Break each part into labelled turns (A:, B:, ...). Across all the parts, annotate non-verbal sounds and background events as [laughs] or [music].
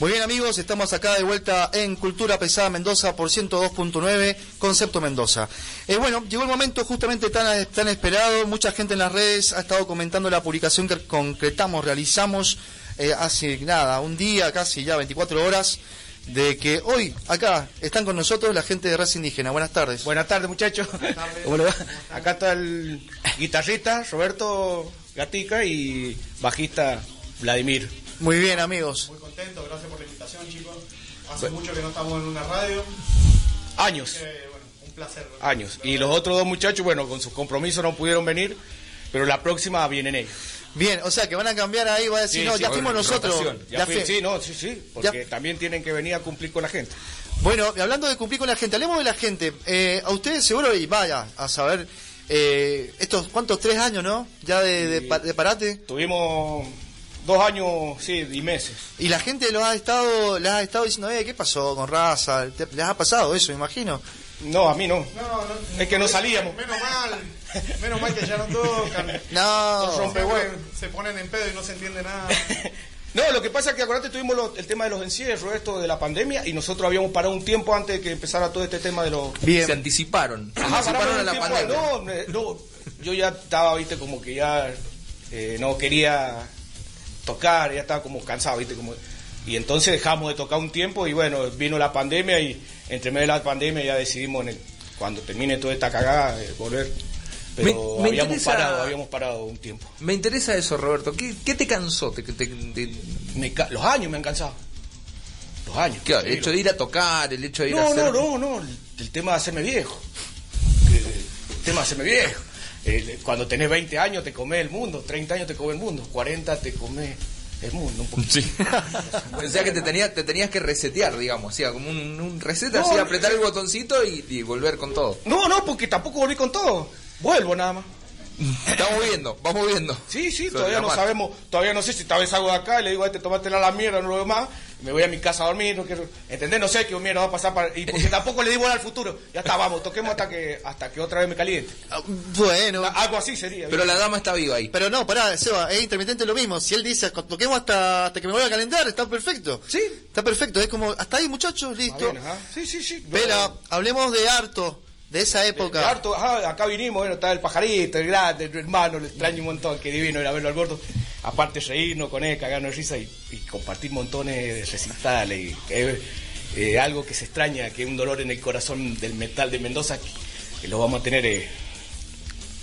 A: Muy bien amigos, estamos acá de vuelta en Cultura Pesada Mendoza por 102.9, Concepto Mendoza. Eh, bueno, llegó el momento justamente tan, tan esperado, mucha gente en las redes ha estado comentando la publicación que concretamos, realizamos eh, hace nada, un día, casi ya 24 horas, de que hoy acá están con nosotros la gente de Raza Indígena. Buenas tardes.
B: Buenas tardes muchachos. [laughs] ¿Cómo le va? Acá está el guitarrista Roberto Gatica y bajista Vladimir.
A: Muy bien amigos.
C: Muy contento, gracias por la invitación chicos. Hace mucho que no estamos en una radio.
B: Años.
C: Eh, bueno, un placer.
B: Años. Y los otros dos muchachos, bueno, con sus compromisos no pudieron venir, pero la próxima vienen ellos.
A: Bien, o sea que van a cambiar ahí, va a decir,
B: Sí,
A: no,
B: sí,
A: ya
B: bueno,
A: fuimos nosotros.
B: rotación. Ya
A: Ya
B: fui- sí, no, sí, sí, porque
A: Ya-
B: también tienen que venir a cumplir con la gente.
A: Bueno, y hablando de cumplir con la gente, hablemos de la gente. Eh, a ustedes seguro, y vaya a saber, eh, estos, ¿cuántos? Tres años, ¿no? Ya de, de, pa- de parate.
B: Tuvimos dos años, sí, y meses.
A: Y la gente los ha estado, les ha estado diciendo, eh, ¿qué pasó con raza? ¿Te- ¿Les ha pasado eso, me imagino?
B: No, a mí no.
C: No, no,
B: Es que no salíamos.
C: Menos mal, menos mal que ya no tocan. [laughs]
A: No.
C: Rompe se ponen en pedo y no se entiende nada. [laughs]
B: No, lo que pasa es que acuérdate, tuvimos lo- el tema de los encierros, esto de la pandemia, y nosotros habíamos parado un tiempo antes de que empezara todo este tema de los...
A: Bien.
D: Se anticiparon. Se
B: Ajá,
D: anticiparon a la
B: tiempo,
D: pandemia.
B: No, no, yo ya estaba, viste, como que ya eh, no quería tocar, ya estaba como cansado, viste, como... Y entonces dejamos de tocar un tiempo y bueno, vino la pandemia y entre medio de la pandemia ya decidimos en el- cuando termine toda esta cagada eh, volver. Pero
D: Me- me
B: habíamos
D: interesa-
B: parado, habíamos parado un tiempo.
D: Me interesa eso, Roberto. ¿Qué, qué te cansó? ¿Te, te- te-
B: Me ca- los años me han cansado. Los años.
D: ¿qué? El hecho de ir a tocar, el hecho de ir a
B: No,
D: hacer...
B: no, no, no, el, tema de hacerme viejo. El tema de hacerme viejo. El- cuando tenés 20 años te comes el mundo, 30 años te comes el mundo, 40 te comes el mundo un poquito.
D: Sí. [laughs] o sea que te tenías, te tenías que resetear, digamos, o sea, como un, un reset,
B: No,
D: así, apretar
B: no.
D: el botoncito y, y volver con todo.
B: No, no, porque tampoco volví con todo. Vuelvo nada más.
D: Estamos viendo, vamos viendo.
B: Sí, sí,
D: Sobre
B: todavía no sabemos, todavía no sé si tal vez salgo de acá y le digo a este tomátela a la mierda, no lo veo más, me voy a mi casa a dormir, no quiero, ¿entendés? No sé qué mierda va a pasar para, y porque tampoco le digo al futuro, ya está, vamos, toquemos hasta que, hasta que otra vez me caliente.
A: Ah, Bueno.
B: Algo así sería.
D: Pero la dama está viva ahí.
A: Pero no, pará, Seba, es intermitente lo mismo. Si él dice, toquemos hasta, hasta que me voy a calentar, está perfecto.
B: Sí.
A: Está perfecto, es como, hasta ahí muchachos, listo.
B: bien. Sí, sí, sí.
A: Pero hablemos de harto, de esa época.
B: De harto, ajá, acá vinimos, bueno, está el pajarito, el grande, el hermano, le extraño un montón, qué divino era verlo al gordo. Aparte reírnos con él, cagarnos de risa y, y compartir montones de recitales. Y, eh, eh, algo que se extraña, que es un dolor en el corazón del metal de Mendoza, que, que lo vamos a tener eh,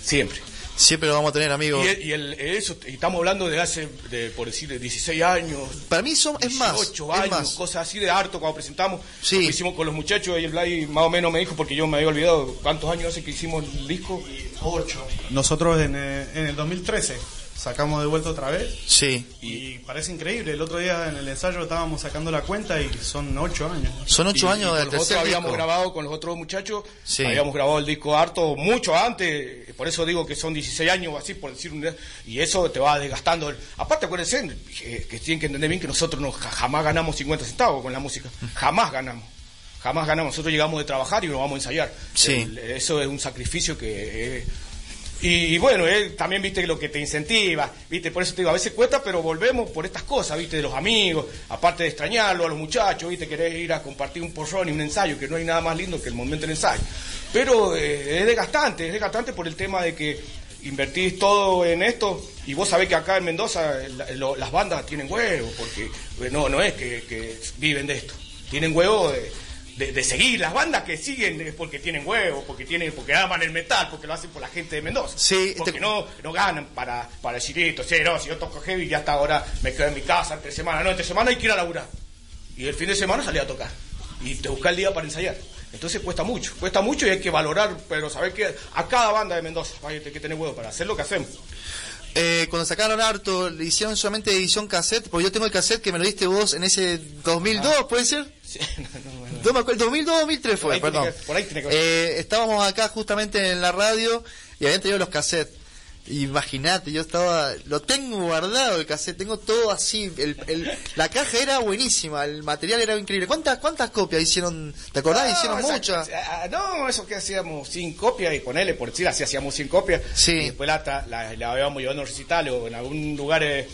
B: siempre.
A: Siempre lo vamos a tener, amigos.
B: Y, el- y el- eso, y estamos hablando de hace, de, por decir, de 16 años,
A: Para mí son, es más,
B: 18
A: es
B: años,
A: más.
B: cosas así de harto cuando presentamos.
A: Sí.
B: Lo que hicimos con los muchachos y el Blay más o menos me dijo, porque yo me había olvidado cuántos años hace que hicimos el disco.
C: Ocho. Nosotros en, eh, en el 2013 sacamos de vuelta otra vez
A: Sí.
C: y parece increíble. El otro día en el ensayo estábamos sacando la cuenta y son ocho años.
A: Son ocho
B: Y-
A: años del
B: nosotros habíamos
A: disco.
B: grabado con los otros muchachos,
A: Sí.
B: habíamos grabado el disco harto mucho antes, por eso digo que son 16 años o así, por decir un y eso te va desgastando. Aparte, acuérdense eh, que tienen que entender bien que nosotros no, ja- jamás ganamos 50 centavos con la música, jamás ganamos. Jamás ganamos, nosotros llegamos de trabajar y nos vamos a ensayar.
A: Sí.
B: El- eso es un sacrificio que... eh, y, bueno, él también viste lo que te incentiva, viste, por eso te digo, a veces cuesta, pero volvemos por estas cosas, viste, de los amigos, aparte de extrañarlo a los muchachos, viste, querés ir a compartir un porrón y un ensayo, que no hay nada más lindo que el momento del ensayo. Pero eh, es desgastante, es desgastante por el tema de que invertís todo en esto y vos sabés que acá en Mendoza lo- las bandas tienen huevo, porque eh, no, no es que, que viven de esto, tienen huevo de, de- de seguir las bandas que siguen es porque tienen huevos, porque tienen, porque aman el metal, porque lo hacen por la gente de Mendoza.
A: Sí,
B: porque
A: te-
B: no, no ganan para, para decir esto, sí, no, si yo toco heavy ya hasta ahora me quedo en mi casa entre semana, no, entre semana hay que ir a laburar. Y el fin de semana salí a tocar. Y te busca el día para ensayar. Entonces cuesta mucho, cuesta mucho y hay que valorar, pero saber que a cada banda de Mendoza hay que tener huevo para hacer lo que hacemos.
A: Eh, cuando sacaron harto, le hicieron solamente edición cassette, porque yo tengo el cassette que me lo diste vos en ese 2002, ¿puede ser?
B: Sí, [laughs] no, no.
A: No me acuerdo, 2002 2003
B: Por
A: fue, perdón.
B: que- por ahí tiene que.
A: Eh, estábamos acá justamente en la radio y habían tenido los cassettes. Imagínate, yo estaba, lo tengo guardado el cassette, tengo todo así, el, el- la caja era buenísima, el material era increíble. ¿Cuántas cuántas copias hicieron? ¿Te acordás? hicieron
B: esa-
A: muchas.
B: ah, No, eso que hacíamos sin copia y ponele, por decir así, hacíamos sin copia.
A: Sí.
B: Y después la, la, la habíamos llevando a recital o en algún lugar eh,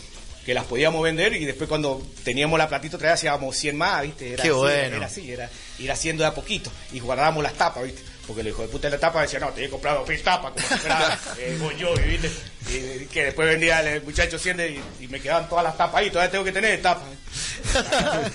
B: que las podíamos vender y después cuando teníamos la platita otra vez hacíamos 100 más, ¿viste? Era
A: Qué
B: así,
A: bueno.
B: Era así, era ir haciendo de a poquito y guardábamos las tapas, ¿viste? Porque el hijo de puta de la tapa decía, no, te he comprado tres tapas, como si fuera [laughs] eh, Jovi, ¿viste? Y, que después vendía el muchacho 100 y, y me quedaban todas las tapas ahí, todavía tengo que tener tapas.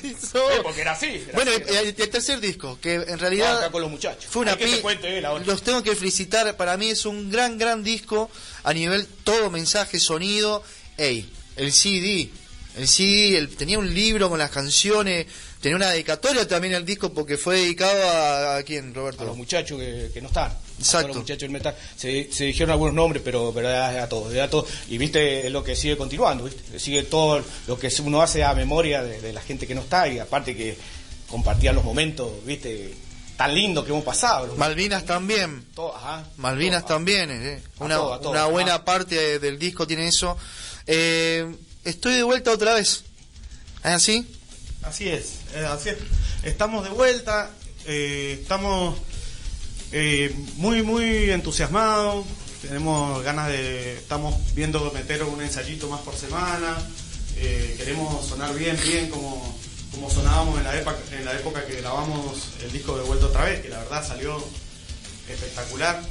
A: Eso- [laughs]
B: Sí, [laughs] porque era así. era
A: Bueno,
B: así, era
A: el, el tercer disco, que en realidad
B: Acá con los muchachos.
A: fue una pi-
B: te cuente él ahora.
A: Los tengo que felicitar, para mí es un gran, gran disco a nivel todo mensaje, sonido. Ey, el CD, el CD, el- tenía un libro con las canciones, tenía una dedicatoria también al disco porque fue dedicado a, a quién,
B: a
A: Roberto.
B: los muchachos que, que no están. A
A: Exacto.
B: los muchachos del metal. Se, se dijeron algunos nombres, pero, pero a todos, a todos. Y viste es lo que sigue continuando, ¿viste? Sigue todo lo que uno hace a memoria de, de la gente que no está y aparte que compartían los momentos, viste, tan lindos que hemos pasado.
A: Malvinas también.
B: todo, ajá,
A: Malvinas
B: todo,
A: también, eh.
B: A
A: una,
B: todo, a
A: una buena parte de- del disco tiene eso. Eh, estoy de vuelta otra vez. ¿Es así?
C: Así es, eh, así es. Estamos de vuelta, eh, estamos eh, muy, muy entusiasmados. Tenemos ganas de. Estamos viendo meter un ensayito más por semana. queremos sonar bien, bien como, como sonábamos en la, época, en la época que grabamos el disco de Vuelta otra vez, que la verdad salió espectacular.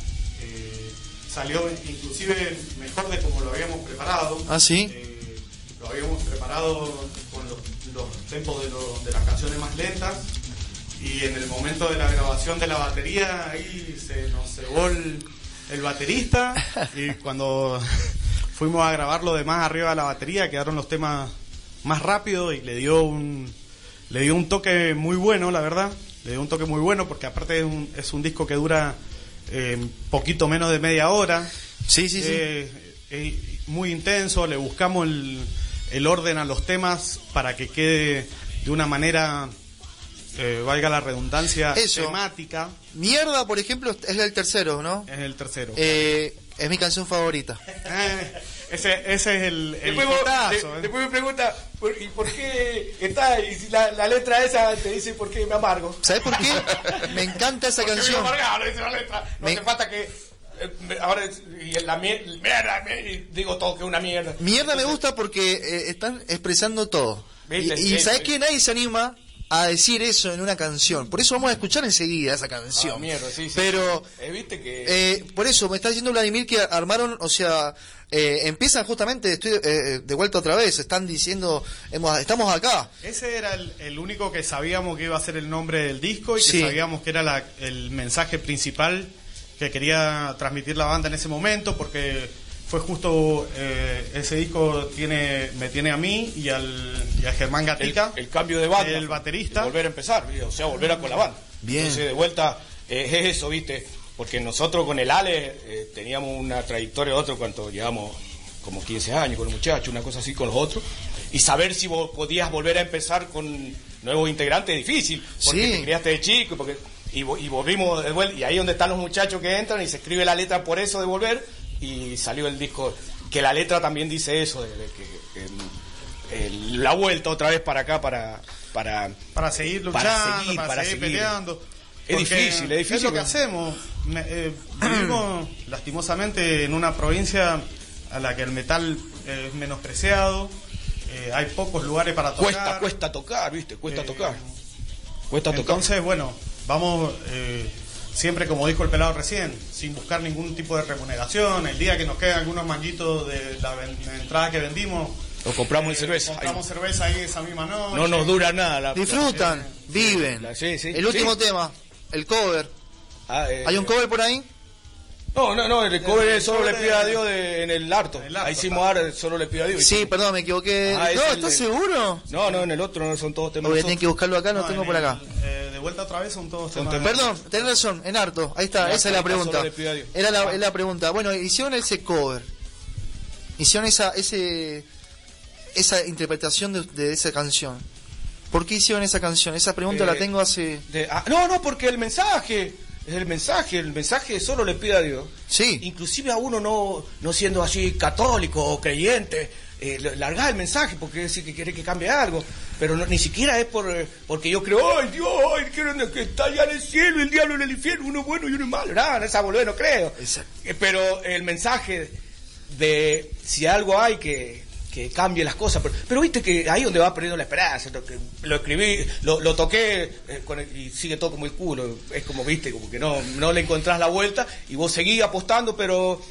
C: Salió inclusive mejor de como lo habíamos preparado.
A: Ah, ¿sí?
C: Eh, lo habíamos preparado con los, los tempos de, lo- de las canciones más lentas y en el momento de la grabación de la batería ahí se nos cebó el, el baterista [laughs] y cuando [laughs] fuimos a grabar lo demás arriba de la batería quedaron los temas más rápido y le dio un le dio un toque muy bueno la verdad le dio un toque muy bueno porque aparte es un, es un disco que dura eh, poquito menos de media hora
A: Sí, sí, sí.
C: eh, muy intenso, le buscamos el, el orden a los temas para que quede de una manera, eh, valga la redundancia,
A: Eso.
C: temática.
A: Mierda, por ejemplo, es el tercero, ¿no?
C: Es el tercero.
A: Eh, es mi canción favorita.
C: Ese, ese es el, el
B: Después, de-
C: eh.
B: después me pregunta, ¿por, ¿y por qué está? Y si la, la letra esa te dice por qué me amargo.
A: ¿Sabes [laughs] por qué? Me encanta esa
B: Porque
A: canción.
B: vivo amargado, dice la letra. No
A: Me-
B: hace falta que. eh, me- ahora y la mier- mierda, me- y digo todo que es una mierda.
A: Mierda me
B: Entonces,
A: gusta porque eh, están expresando todo. Y,
B: Viste,
A: y
B: sí,
A: ¿sabes
B: sí.
A: que Nadie se anima a decir eso en una canción. Por eso vamos a escuchar enseguida esa canción.
B: Ah, mierda, sí, sí.
A: Pero,
B: Eh, viste que.
A: eh, por eso me está diciendo Vladimir que armaron, o sea, eh, empiezan justamente, estoy eh, de vuelta otra vez, están diciendo, hemos, estamos acá.
C: Ese era el, el único que sabíamos que iba a ser el nombre del disco y que sabíamos que era la- el mensaje principal que quería transmitir la banda en ese momento porque fue justo eh, ese disco tiene me tiene a mí y al, y a Germán Gatica
B: el cambio de banda.
C: el baterista
B: Y volver a empezar, o sea, volver a con la banda.
A: Bien.
B: Entonces, de vuelta, eh, es eso, ¿viste? Porque nosotros con el Ale eh, teníamos una trayectoria de otro cuando llevamos como 15 años con los muchachos, una cosa así con los otros. Y saber si vos podías volver a empezar con nuevos integrantes es difícil, porque
A: Sí.
B: te criaste de chico, porque, y volvimos de vuelta, y ahí donde están los muchachos que entran y se escribe la letra por eso de volver, y salió el disco, que la letra también dice eso, de, de que el- el- la vuelta otra vez para acá, para... para
C: para seguir luchando,
B: Para seguir, para seguir.
C: peleando.
B: Es difícil, es difícil,
C: Es lo que hacemos. Eh, vivimos [clears throat] lastimosamente en una provincia a la que el metal eh, es menospreciado. eh, hay pocos lugares para tocar.
B: Cuesta, cuesta tocar, ¿viste? Cuesta
C: Eh,
B: tocar. Cuesta tocar.
C: Entonces, bueno, vamos eh, siempre, como dijo el pelado recién, sin buscar ningún tipo de remuneración. El día que nos quedan algunos manguitos de la, entrada que vendimos,
B: Nos compramos
C: eh,
B: cerveza.
C: Compramos cerveza ahí esa misma noche.
B: No nos dura nada la...
A: Disfrutan, viven.
B: la- sí, sí,
A: el último
B: sí.
A: tema, el cover.
B: Ah, eh,
A: ¿Hay un cover por ahí?
B: No, no, no, el cover
C: El
B: es solo le pido a Dios de- en el harto. Ahí hicimos ar, solo le pido a Dios.
A: Sí, perdón, me equivoqué.
B: Ah,
A: no, ¿estás
B: de-
A: seguro?
B: No, no, en el otro no son todos temas.
A: Porque
B: nosotros.
A: tienen que buscarlo acá, no,
C: No,
A: tengo
C: en
A: por
C: el-
A: acá.
C: eh, vuelta otra vez son todos
B: Son
C: temas.
B: temas-
A: Perdón, tenés razón, en harto. Ahí está, esa es la pregunta. Era la, es la pregunta. Bueno, hicieron ese cover. Hicieron esa, ese, esa interpretación de, de esa canción. ¿Por qué hicieron esa canción? Esa pregunta
B: Eh,
A: la tengo hace...
B: De- ah, no, no, porque el mensaje, es el mensaje, el mensaje solo le pide a Dios.
A: Sí.
B: Inclusive a uno no, no siendo así católico o creyente, eh, largar el mensaje porque decir que quiere que cambie algo. Pero no- ni siquiera es por eh, porque yo creo, ay Dios, ay, quiero que está allá en el cielo, el diablo en el infierno, uno es bueno y uno es malo. No, en esa boludez no creo.
A: Exacto.
B: Eh, pero el mensaje de si algo hay que, que cambie las cosas. Pero, pero viste que ahí donde va perdiendo la esperanza. Lo, que- lo escribí, lo, lo toqué eh, con el- y sigue todo como el culo. Es como, viste, como que no, no le encontrás la vuelta y vos seguís apostando, pero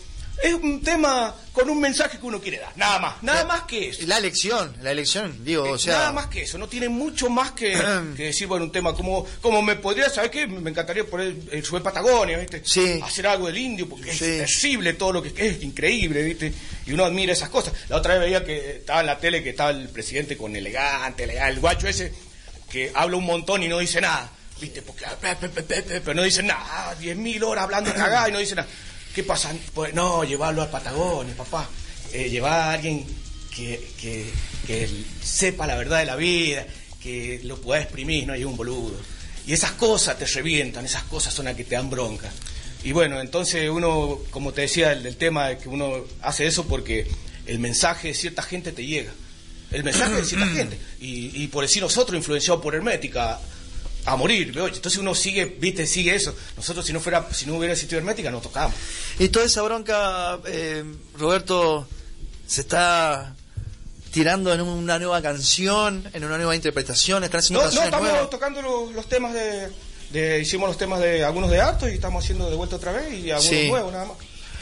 B: es un tema con un mensaje que uno quiere dar. Nada más, nada más que eso.
A: La elección, la elección, digo, o
B: Eh,
A: sea...
B: Nada más que eso, no tiene mucho más que, [clears throat] que decir, bueno, un tema como, como me podría, ¿sabes qué? Me encantaría poner el sube Patagonia, ¿viste?
A: Sí.
B: Hacer algo del indio, porque
A: Sí.
B: es terrible todo lo que es increíble, ¿viste? Y uno admira esas cosas. La otra vez veía que estaba en la tele que estaba el presidente con elegante, elegante, el guacho ese, que habla un montón y no dice nada, ¿viste? Porque, pero no dice nada, 10.000 horas hablando [clears throat] cagada y no dice nada. ¿Qué pasa? Pues no, llevarlo a Patagonia, papá. Eh, llevar a alguien que, que, que sepa la verdad de la vida, que lo pueda exprimir, no hay un boludo. Y esas cosas te revientan, esas cosas son las que te dan bronca. Y bueno, entonces uno, como te decía, el, tema de que uno hace eso porque el mensaje de cierta gente te llega. El mensaje de cierta [clears throat] gente. Y, y por decir nosotros, influenciados por Hermética, a morir, ¿veo? Entonces uno sigue, viste, sigue eso. Nosotros si no fuera, si no hubiera existido Hermética, no tocamos.
A: Y toda esa bronca, eh, Roberto, se está tirando en una nueva canción, en una nueva interpretación, están haciendo
B: No, no, estamos
A: nuevas.
B: tocando los, los temas de, de- Hicimos los temas de algunos de Arto y estamos haciendo de vuelta otra vez y algunos
A: Sí.
B: nuevos nada más.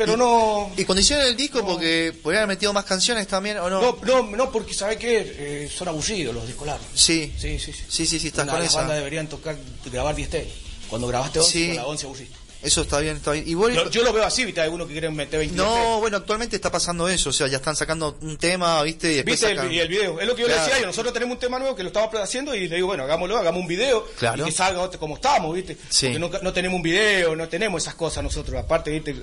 B: Pero no.
A: Y cuando hicieron el disco, porque podrían haber metido más canciones también, ¿o no?
B: No, no, no, porque ¿sabe qué? Eh, son aburridos los discos largos.
A: Sí.
B: Sí, sí, sí.
A: Sí, sí, sí, estás
B: Una-
A: con
B: las
A: esa.
B: bandas deberían tocar, grabar 10 temas. Cuando grabaste 11,
A: Sí.
B: con la 11 aburriste.
A: Eso está bien, está bien. Y vos-
B: Yo, yo lo veo así, ¿viste? Hay algunos que quieren meter 20
A: no, bueno, actualmente está pasando eso, o sea, ya están sacando un tema, ¿viste? Y después
B: ¿Viste el, y el video? Es lo que yo le decía a ellos. Nosotros tenemos un tema nuevo que lo estamos haciendo y le digo, bueno, hagámoslo, hagamos un video
A: Claro.
B: y que salga como estamos, ¿viste?
A: Sí.
B: Porque no, no tenemos un video, no tenemos esas cosas nosotros. Aparte, ¿viste?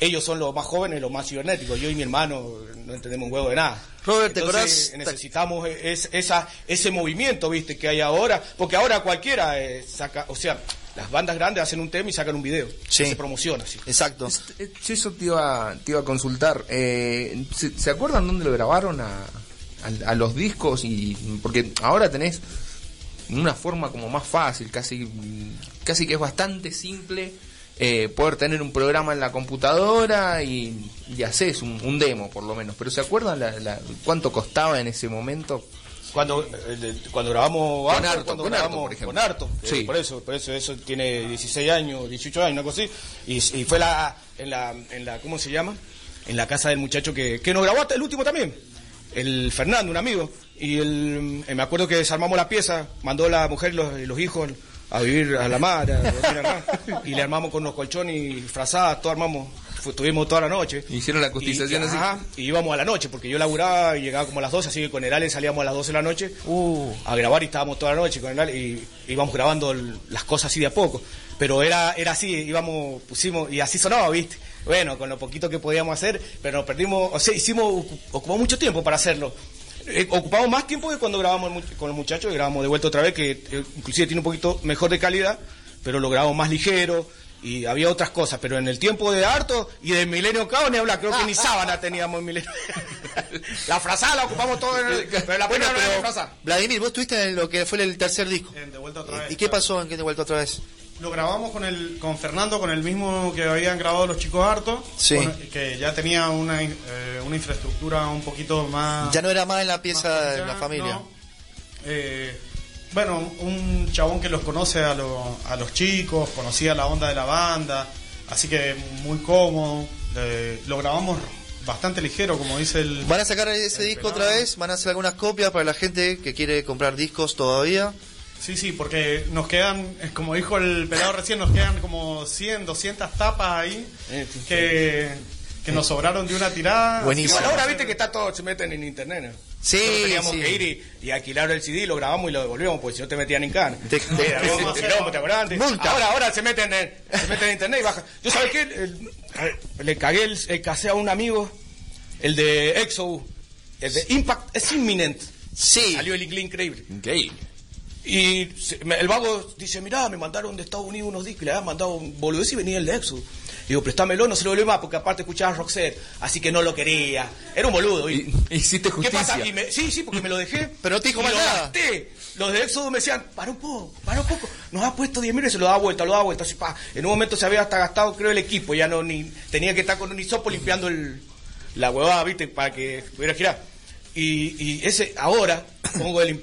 B: Ellos son los más jóvenes, los más cibernéticos. Yo y mi hermano no entendemos un huevo de nada.
A: Robert, ¿te
B: Entonces,
A: acordás?
B: necesitamos es- esa, ese movimiento, ¿viste? Que hay ahora. Porque ahora cualquiera eh, saca, o sea, las bandas grandes hacen un tema y sacan un video.
A: Sí.
B: Se promociona.
A: Exacto.
D: Eh, Yo eso te iba, te iba a consultar. Eh, ¿se, se acuerdan dónde lo grabaron a, a- a los discos? y Porque ahora tenés una forma como más fácil, casi, casi que es bastante simple eh, poder tener un programa en la computadora y, y haces un, un demo por lo menos. Pero ¿se acuerdan la- la- cuánto costaba en ese momento?
B: Cuando, eh, cuando grabamos
D: Con Arto,
B: cuando
D: con Arto,
B: grabamos
D: por ejemplo.
B: con Arto, eh,
D: Sí.
B: por eso, por eso eso tiene 16 años, 18 años, una cosa así, y, y fue la, en la, en la, ¿cómo se llama? En la casa del muchacho que, que nos grabó hasta el último también, el Fernando, un amigo, y el, eh, me acuerdo que desarmamos la pieza, mandó la mujer y los, y los hijos a vivir a la mar, a dormir acá, y le armamos con los colchones y frazadas, todo armamos, estuvimos toda la noche.
D: Hicieron la cotización
B: y,
D: así.
B: ajá, y íbamos a la noche, porque yo laburaba y llegaba como a las 12, así que con el Ale salíamos a las 12 de la noche
D: Uh.
B: a grabar y estábamos toda la noche con el Ale y íbamos grabando el- las cosas así de a poco. Pero era, era así, íbamos, pusimos, y así sonaba, ¿viste? Bueno, con lo poquito que podíamos hacer, pero nos perdimos, o sea, hicimos, ocu- ocupamos mucho tiempo para hacerlo. Eh, ocupamos más tiempo que cuando grabamos el con los muchachos, y grabamos de vuelta otra vez, que eh, inclusive tiene un poquito mejor de calidad, pero lo grabamos más ligero, y había otras cosas, pero en el tiempo de Harto y de Milenio Cao ni habla, creo que ni sábana teníamos en Milenio. [laughs] la frazada la ocupamos todo en el, pero la
A: Bueno,
B: no era
A: pero,
B: la frazada.
A: Vladimir, vos estuviste en lo que fue el tercer disco.
C: En De Vuelta Otra Vez.
A: ¿Y qué pasó en que de vuelta otra vez?
C: Lo grabamos con el con Fernando, con el mismo que habían grabado los chicos hartos,
A: Sí.
C: con- que ya tenía una, eh, una infraestructura un poquito más...
A: Ya no era más en la pieza de la familia.
C: ¿no? Eh, bueno, un chabón que los conoce a, lo- a los chicos, conocía la onda de la banda, así que muy cómodo. eh, lo grabamos bastante ligero, como dice el...
A: ¿Van a sacar ese disco
C: pelado.
A: otra vez? ¿Van a hacer algunas copias para la gente que quiere comprar discos todavía?
C: Sí, sí, porque nos quedan, como dijo el pelado recién, nos quedan como 100, 200 tapas ahí
B: Eh,
C: que, que nos sobraron de una tirada.
A: Buenísimo.
B: Igual ahora viste que está todo, se meten en internet. ¿no?
A: Sí,
B: Nosotros teníamos
A: sí.
B: que ir y, y alquilar el CD, lo grabamos y lo devolvíamos, porque si no te metían en cana.
A: Te- [laughs]
B: ¿te acordás antes?
A: Multa.
B: Ahora, ahora se meten en, se meten en internet y bajan. Yo sabes qué, El- ver, le cagué el, el casé a un amigo, el de Exo, el de Impact es inminent.
A: Sí.
B: Salió el inglés increíble.
D: Increíble.
B: Y el vago dice, mirá, me mandaron de Estados Unidos unos discos, y le habían mandado un boludez y venía el de Exo. Digo, préstamelo, no se lo volvió más, porque aparte escuchaba Roxette, así que no lo quería. Era un boludo.
D: Y- hiciste
B: ¿Qué
D: justicia.
B: pasa? Y me- sí, sí, porque me lo dejé. [laughs]
A: Pero no te dijo más
B: lo
A: nada.
B: gasté. Los de Éxodo me decían, para un poco, para un poco. Nos ha puesto 10 mil y se lo da vuelta, lo da vuelta. Así, pa. En un momento se había hasta gastado, creo, el equipo. Ya no, ni tenía que estar con un hisopo limpiando el, la huevada, ¿viste? Para que pudiera girar. Y, y ese, ahora, pongo el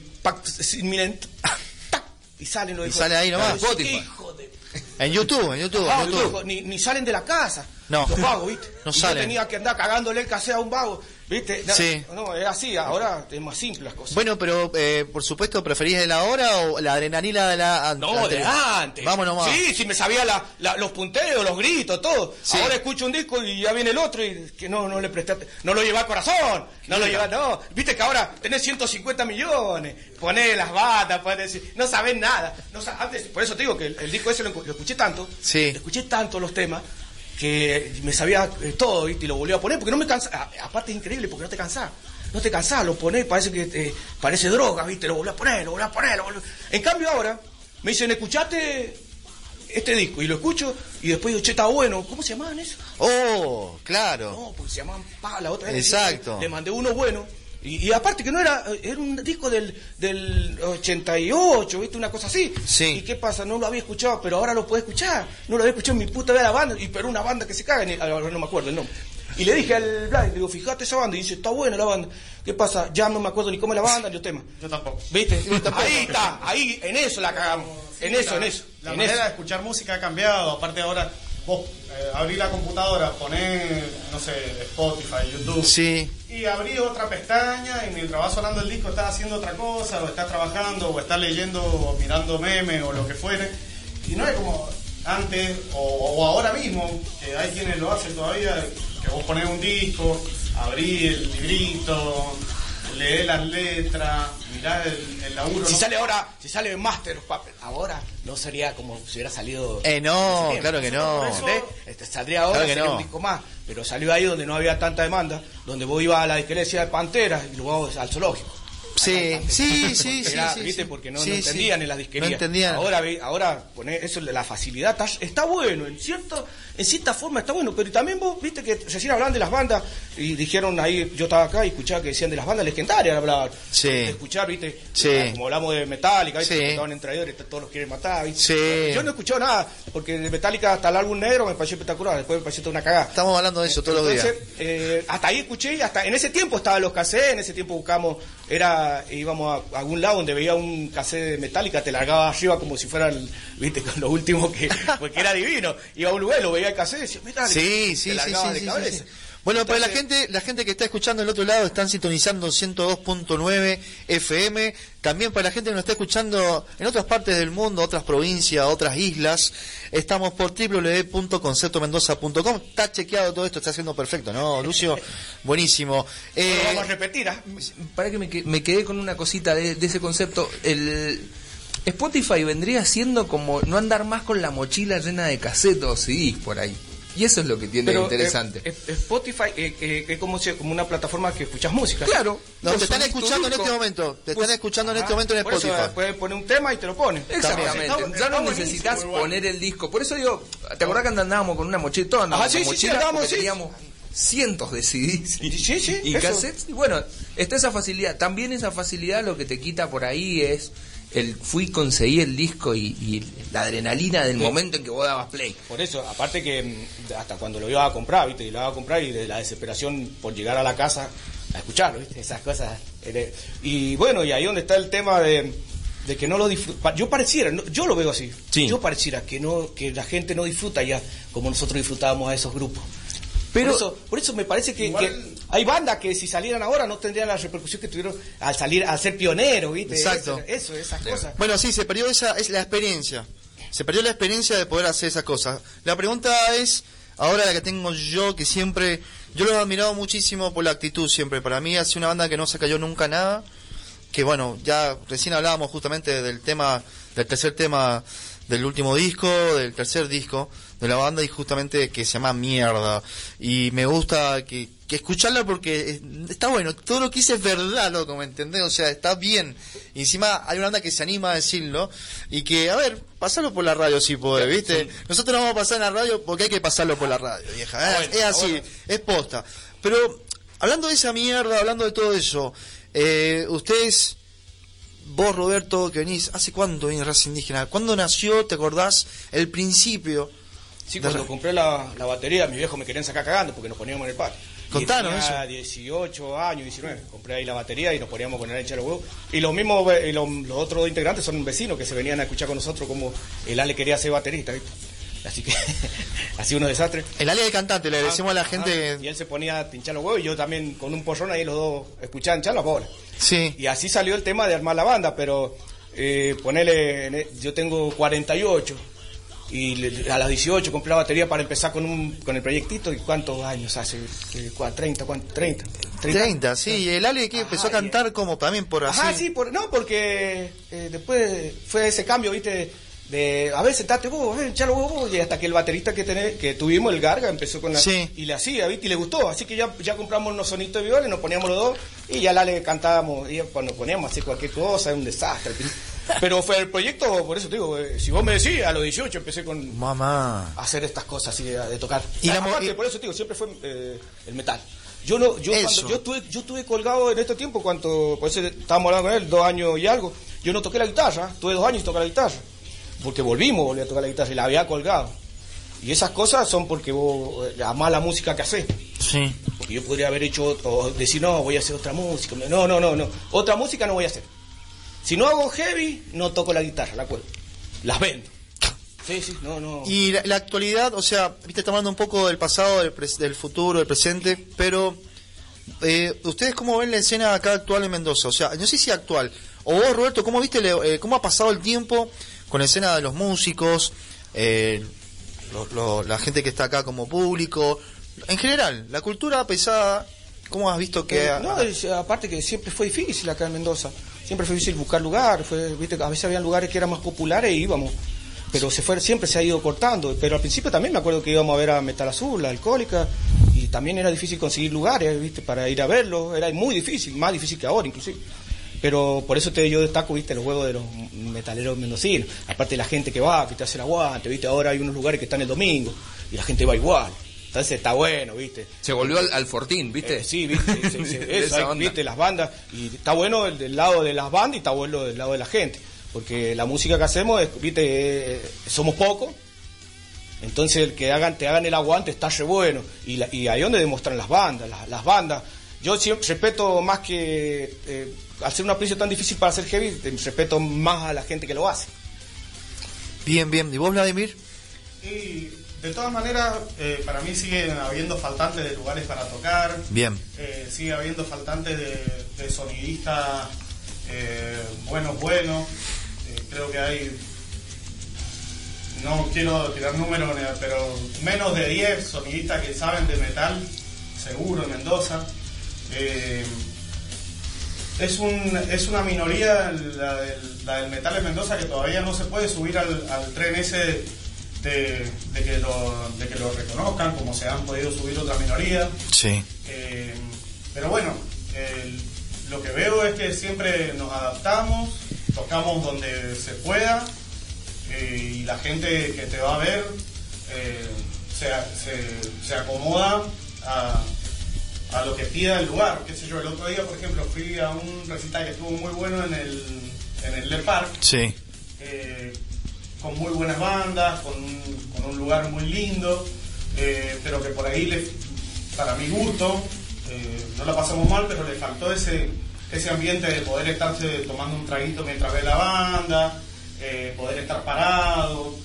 B: inminente, [laughs] tac, y salen los
A: Y
B: hijos.
A: sale ahí nomás,
B: Claro,
A: Spotify.
B: hijo de
A: En YouTube, en YouTube, en YouTube.
B: hijo, ni, ni salen de la casa.
A: No.
B: Los vagos, ¿viste?
A: No
B: Y yo tenía que andar cagándole el caseo a un vago, ¿viste?
A: Sí.
B: No, es así, ahora es más simple las cosas.
A: Bueno, pero eh, por supuesto, ¿preferís de la hora o la adrenalina de la
B: No, de antes.
A: Vamos nomás.
B: Sí, sí, me sabía la- la- los punteos, los gritos, todo.
A: Sí.
B: Ahora escucho un disco y ya viene el otro y que no, no le presté, at- no lo lleva al corazón, no lo lleva, no. Viste que ahora tenés 150 millones, ponés las batas, ponés, no sabés nada. No antes, por eso te digo que el, el disco ese lo, lo escuché tanto,
A: Sí.
B: lo escuché tanto los temas que me sabía eh, todo, ¿viste? Y lo volví a poner porque no me cansa. Aparte es increíble porque no te cansás. No te cansás, lo ponés, parece que te, parece droga, ¿viste? Lo volví a poner, lo volví a poner, lo volví a- En cambio ahora me dicen, escuchate este disco y lo escucho y después digo, che, está bueno. ¿Cómo se llamaban eso?
A: Oh, claro.
B: No, porque se llamaban pa, la otra vez.
A: Exacto.
B: Le mandé uno bueno. Y, y aparte que no era, era un disco del, del 88, ¿viste? Una cosa así.
A: Sí.
B: ¿Y qué pasa? No lo había escuchado, pero ahora lo puedo escuchar. No lo había escuchado en mi puta vida la banda, y pero una banda que se caga, ni, ahora no me acuerdo el nombre. Y le dije al Blind, le digo, fíjate esa banda, y dice, está buena la banda. ¿Qué pasa? Ya no me acuerdo ni cómo es la banda ni los temas.
C: Yo tampoco.
B: ¿Viste? Ahí está, ahí, en eso la cagamos. En eso, en eso.
C: La
B: en
C: manera
B: eso.
C: de escuchar música ha cambiado. Aparte ahora, vos eh, abrí la computadora, ponés, no sé, Spotify, YouTube.
A: Sí.
C: Y abrí otra pestaña y mientras va sonando el disco estás haciendo otra cosa, o estás trabajando, o estás leyendo, o mirando memes, o lo que fuere. Y no es como antes, o, o ahora mismo, que hay quienes lo hacen todavía, que vos ponés un disco, abrí el librito, leés las letras, mirás el, el laburo.
B: Si
C: ¿no?
B: sale ahora, si sale Master of Puppets, ahora no sería como si hubiera salido.
A: Eh, no, claro que no.
B: Eso, este, saldría ahora,
A: Claro que
B: sería
A: no.
B: un disco más. Pero salió ahí donde no había tanta demanda, donde vos ibas a la disquería de Pantera y luego al zoológico.
A: Sí, sí, sí, sí,
B: Era,
A: sí,
B: ¿viste? Porque no,
A: Sí,
B: no
A: sí.
B: entendían en las disquerías.
A: No entendían.
B: Ahora, ahora poner eso de la facilidad está, está bueno, en cierto, en cierta forma está bueno, pero también vos viste que recién hablaban de las bandas y dijeron ahí, yo estaba acá y escuchaba que decían de las bandas legendarias, hablaban.
A: Sí.
B: Escuchar, viste,
A: Sí.
B: como hablamos de Metallica, ¿viste? Que estaban en traidores, todos los quieren matar, ¿viste?
A: Sí.
B: Yo no he escuchado nada, porque de Metallica hasta el álbum negro me pareció espectacular, después me pareció toda una cagada.
A: Estamos hablando de eso todos los días.
B: Eh, hasta ahí escuché y hasta en ese tiempo estaban los cassettes, en ese tiempo buscamos, era, íbamos a, algún lado donde veía un cassette de Metallica, te largaba arriba como si fuera el, viste, con lo último que, [laughs] porque era divino. Iba a un lugar, lo veía el cassette y decía, Metallica.
A: Sí,
B: te
A: sí, sí,
B: largaba
A: sí,
B: de
A: sí,
B: cabeza.
A: sí, sí. Bueno, para la
B: Entonces,
A: gente, la gente que está escuchando del otro lado están sintonizando 102.9 FM. También para la gente que nos está escuchando en otras partes del mundo, otras provincias, otras islas, estamos por www.conceptomendoza.com. Está chequeado todo esto, está haciendo perfecto, ¿no, Lucio? [laughs] Buenísimo. Eh,
B: lo vamos a repetir, ¿ah?
D: Para que me, que- me quedé con una cosita de, de ese concepto. El Spotify vendría siendo como no andar más con la mochila llena de casetos o CDs por ahí. Y eso es lo que tiene de
B: Pero,
D: interesante.
B: eh, eh, Spotify eh, eh, es como, si- como una plataforma que escuchas música.
D: claro.
A: no, te están
D: subís tu
A: escuchando en este momento. Te
D: Pues,
A: están escuchando en este momento en
B: eso,
A: Spotify.
B: eh, puedes poner un tema y te lo pone.
D: Exactamente.
B: Está-
D: ya
B: está
D: no necesitas poner el disco. Por eso digo, ¿te acordás que andábamos con una mochila? Todos andábamos
B: Ajá, sí,
D: con
B: sí, sí,
D: mochila
B: andábamos, sí.
D: teníamos cientos de CDs
B: Sí, sí, sí,
D: y
B: eso.
D: cassettes. Y bueno, está esa facilidad. También esa facilidad lo que te quita por ahí es el fui, conseguí el disco y, y la adrenalina del
B: Sí.
D: momento en que vos dabas play.
B: Por eso, aparte que mm, hasta cuando lo iba a comprar, ¿viste? Y lo iba a comprar y de la desesperación por llegar a la casa a escucharlo, ¿viste? Esas cosas. eh, Y bueno, y ahí donde está el tema de, de que no lo disfruta. Yo pareciera, no- yo lo veo así.
D: Sí.
B: Yo pareciera que no que la gente no disfruta ya como nosotros disfrutábamos a esos grupos.
D: Pero-
B: por, eso, por eso me parece que,
C: Igual-
B: que hay bandas que si salieran ahora no tendrían la repercusión que tuvieron al salir, al ser pioneros, ¿viste?
A: Exacto.
B: Eso, eso, esas cosas.
A: Bueno, sí, se perdió esa, es la experiencia. Se perdió la experiencia de poder hacer esas cosas. La pregunta es, ahora la que tengo yo, que siempre, yo lo he admirado muchísimo por la actitud siempre. Para mí ha sido una banda que no se cayó nunca nada. Que bueno, ya recién hablábamos justamente del tema, del tercer tema del último disco, del tercer disco de la banda y justamente que se llama Mierda. Y me gusta que, que escucharla porque es- está bueno, todo lo que dice es verdad, loco, ¿me entendés? O sea, está bien. Y encima hay una banda que se anima a decirlo y que, a ver, pasarlo por la radio si podés, ¿viste? Nosotros no vamos a pasar en la radio porque hay que pasarlo por la radio, vieja.
B: Ah,
A: Es-
B: bueno,
A: es así,
B: bueno.
A: es posta. Pero, hablando de esa mierda, hablando de todo eso, eh, ustedes, vos Roberto, que venís, ¿hace cuánto venís Raza Indígena? ¿Cuándo nació, te acordás, el principio?
B: Sí, cuando compré la, la batería, mis viejos me querían sacar cagando porque nos poníamos en el patio.
A: Contanos
B: tenía 18 años, 19. Compré ahí la batería y nos poníamos con el echar los huevos. Y los mismos, eh, los, los otros dos integrantes son vecinos que se venían a escuchar con nosotros como el Ale quería ser baterista, ¿viste? Así que, [laughs] así unos desastres.
A: El área de cantante, le decimos a la gente.
B: Ah, y él se ponía a pinchar los huevos y yo también con un porrón ahí los dos escuchaban hinchar las bolas.
A: Sí.
B: Y así salió el tema de armar la banda, pero eh, ponele, e- yo tengo 48 y a las 18 compré la batería para empezar con un con el proyectito y cuántos años hace Eh, cua- 30 cuánto 30
A: 30, sí. Y el Ale que empezó a cantar como también por así.
B: Ajá, sí, por, no, porque eh, después fue ese cambio, viste, de a ver, sentate vos, a ver, echalo vos, vos, y hasta que el baterista que que tuvimos, el Garga, empezó con la...
A: Sí.
B: Y le hacía, viste, y le gustó, así que ya, ya compramos unos sonitos de viola, nos poníamos los dos, y ya la le cantábamos, y cuando poníamos a hacer cualquier cosa, era un desastre. [laughs] Pero fue el proyecto, por eso te digo, eh, si vos me decís, a los 18 empecé con
A: Mamá.
B: a hacer estas cosas así de, de tocar.
A: Y la
B: Aparte,
A: y-
B: por eso te digo, siempre fue eh, el metal. Yo no, yo
A: Eso.
B: cuando yo estuve, yo estuve colgado en este tiempo, cuando, por eso estábamos hablando con él, dos años y algo, yo no toqué la guitarra, tuve dos años y toqué la guitarra, porque volvimos, volví a tocar la guitarra y la había colgado. Y esas cosas son porque vos eh, amás la música que haces.
A: Sí.
B: Porque yo podría haber hecho, o decir, no, voy a hacer otra música. No, no, no, no. Otra música no voy a hacer. Si no hago heavy, no toco la guitarra, la cuelgo. Las vendo. Sí, sí, no, no.
A: Y la, la actualidad, o sea, viste, está hablando un poco del pasado, del, pres- del futuro, del presente, pero eh, ¿ustedes cómo ven la escena acá actual en Mendoza? O sea, no sé si actual, o vos, Roberto, ¿cómo viste, eh, cómo ha pasado el tiempo con escena de los músicos, eh, lo- lo- la gente que está acá como público, en general, la cultura pesada, ¿cómo has visto que...
B: Eh, no, es- aparte que siempre fue difícil acá en Mendoza. Siempre fue difícil buscar lugar. Fue, viste, a veces había lugares que eran más populares y íbamos. Pero se fue, siempre se ha ido cortando. Pero al principio también me acuerdo que íbamos a ver a Metal Azul, la Alcohólica, y también era difícil conseguir lugares, viste, para ir a verlo. Era muy difícil, más difícil que ahora inclusive. Pero por eso te, yo destaco, viste, los juegos de los metaleros mendocinos. Aparte la gente que va, que te hace el aguante, viste, ahora hay unos lugares que están el domingo y la gente va igual. Entonces está bueno, viste.
D: Se volvió al, al Fortín, ¿viste?
B: Eh, sí, viste, se- se- [laughs] eso,
D: onda.
B: viste, las bandas, y está bueno el del lado de las bandas y está bueno del lado de la gente, porque la música que hacemos, es, viste, eh, somos pocos, entonces el que hagan, te hagan el aguante está re bueno, y, la- y ahí es donde demuestran las bandas, las, las bandas. Yo siempre respeto más que, eh, al ser una prisión tan difícil para hacer heavy, respeto más a la gente que lo hace.
A: Bien, bien. ¿Y vos, Vladimir?
C: Y de todas maneras, eh, para mí siguen habiendo faltantes de lugares para tocar.
A: Bien.
C: Eh, sigue habiendo faltantes de, de sonidistas eh, buenos, buenos. Eh, creo que hay, no quiero tirar números, pero menos de 10 sonidistas que saben de metal, seguro en Mendoza. Eh, es, un, es una minoría la del, la del metal en Mendoza que todavía no se puede subir al, al tren ese de, de que lo, de que lo reconozcan, como se han podido subir otras minorías.
A: Sí.
C: Eh, pero bueno, lo que veo es que siempre nos adaptamos, tocamos donde se pueda eh, y la gente que te va a ver se, se- se acomoda a, a lo que pida el lugar. Qué sé yo, el otro día, por ejemplo, fui a un recital que estuvo muy bueno en el, en el Le Parc
A: Sí.
C: eh, con muy buenas bandas, con un, con un lugar muy lindo, eh, pero que por ahí, le, para mi gusto, eh, no la pasamos mal, pero le faltó ese, ese ambiente de poder estarse tomando un traguito mientras ve la banda, poder estar parado.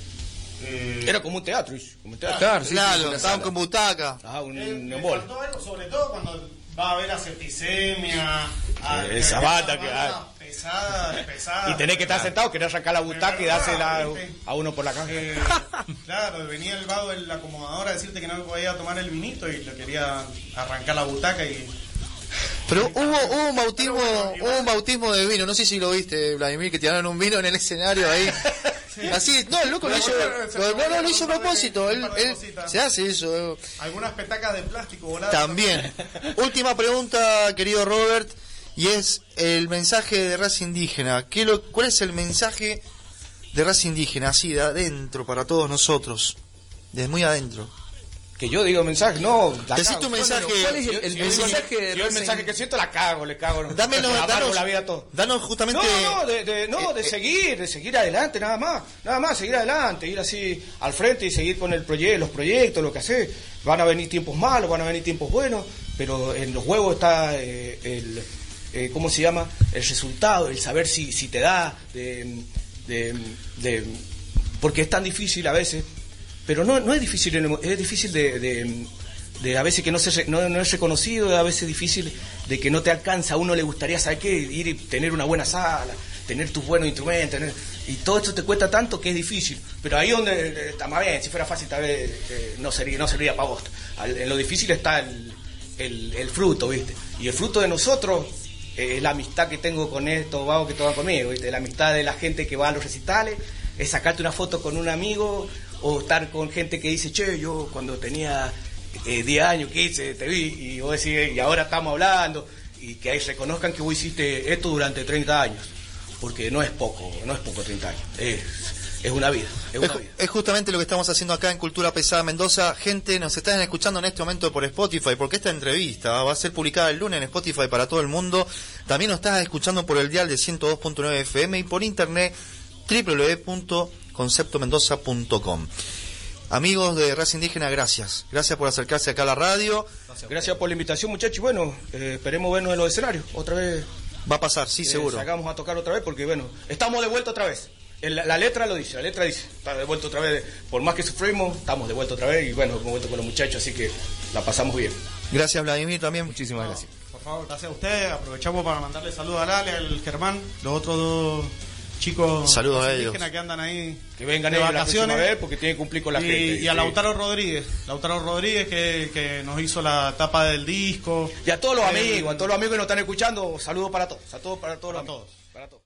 C: Eh,
B: Era como un teatro, como un teatro.
D: Claro, sí,
A: estaban con butaca.
B: Ah, un,
C: eh,
B: un
C: algo, sobre todo cuando va a haber a septicemia, a,
B: Eh, esa banda que hay.
C: pesada, pesada.
B: Y tenés que estar sentado, querés arrancar la butaca y dársela a uno por la caja.
C: Eh, claro, venía el vago del acomodador a decirte que no podía tomar el vinito y le quería arrancar la butaca y
A: Pero hubo, hubo un bautismo, hubo un bautismo de vino, no sé si lo viste, Vladimir, que tiraron un vino en el escenario ahí. Así, no, el loco lo hizo,
C: bueno, se
A: lo- no, no, lo hizo a propósito, él, se hace eso.
C: algunas petacas de plástico voladas.
A: También. [laughs] Última pregunta, querido Robert, y es el mensaje de raza indígena. ¿Qué lo, ¿Cuál es el mensaje de raza indígena, así de adentro, para todos nosotros? Desde muy adentro.
B: Que yo digo mensaje, no. la
A: Decí
B: cago.
A: tu mensaje.
D: ¿Cuál es el-
B: yo-
D: mensaje
B: yo-
D: de
B: yo el mensaje que siento la cago, le cago. Le amargo
A: danos,
B: la vida a todo.
A: danos justamente...
B: No, no, de, de- no, de seguir, de seguir adelante, nada más. Nada más, seguir adelante, ir así al frente y seguir con el proyecto, los proyectos, lo que hace. Van a venir tiempos malos, van a venir tiempos buenos, pero en los huevos está eh, el, eh, ¿cómo se llama? El resultado, el saber si, si te da, de, de- de- porque es tan difícil a veces, pero no, no es difícil, es difícil de, de- a veces que no, se, no, no es reconocido, a veces difícil de que no te alcanza, a uno le gustaría, ¿saber qué? Ir y tener una buena sala, tener tus buenos instrumentos, y todo esto te cuesta tanto que es difícil, pero ahí donde eh, está más bien, si fuera fácil tal vez eh, no sería, no sería para vos. En lo difícil está el, el, el fruto, ¿viste? Y el fruto de nosotros eh, es la amistad que tengo con estos vagos que toman conmigo, ¿viste? La amistad de la gente que va a los recitales, es sacarte una foto con un amigo o estar con gente que dice, che, yo cuando tenía eh, 10 años, 15, te vi y vos decís, y ahora estamos hablando y que ahí reconozcan que vos hiciste esto durante 30 años, porque no es poco, no es poco 30 años, es, es una vida, es
A: Es,
B: una vida.
A: es justamente lo que estamos haciendo acá en Cultura Pesada Mendoza. Gente, nos están escuchando en este momento por Spotify, porque esta entrevista va a ser publicada el lunes en Spotify para todo el mundo. También nos estás escuchando por el dial de 102.9 FM y por internet www.conceptomendoza.com. Amigos de Raza Indígena, gracias. Gracias por acercarse acá a la radio.
B: Gracias por la invitación, muchachos. y Bueno, eh, esperemos vernos en los escenarios. Otra vez
A: Va a pasar, sí,
B: eh,
A: seguro.
B: Salgamos a tocar otra vez porque, bueno, estamos de vuelta otra vez. El- la, la letra lo dice, la letra dice, está de vuelta otra vez. Por más que sufrimos, estamos de vuelta otra vez y, bueno, hemos vuelto con los muchachos, así que la pasamos bien.
A: Gracias, Vladimir, también.
D: Muchísimas gracias.
C: Por favor, gracias a usted. Aprovechamos para mandarle saludos a Lale, al Germán, los otros dos chicos
A: Saludos a ellos.
C: indígenas que andan ahí
B: Que vengan
C: de
B: ellos la
C: vacaciones.
B: vez porque tienen que cumplir con la
C: y,
B: gente.
C: y a. Lautaro Rodríguez, Lautaro Rodríguez que, que nos hizo la tapa del disco.
B: Y a todos los
C: Eh,
B: amigos, a todos los amigos que nos están escuchando, saludos para todos, a todos, para todos los
C: Para
B: amigos.
C: todos.
B: Para todos.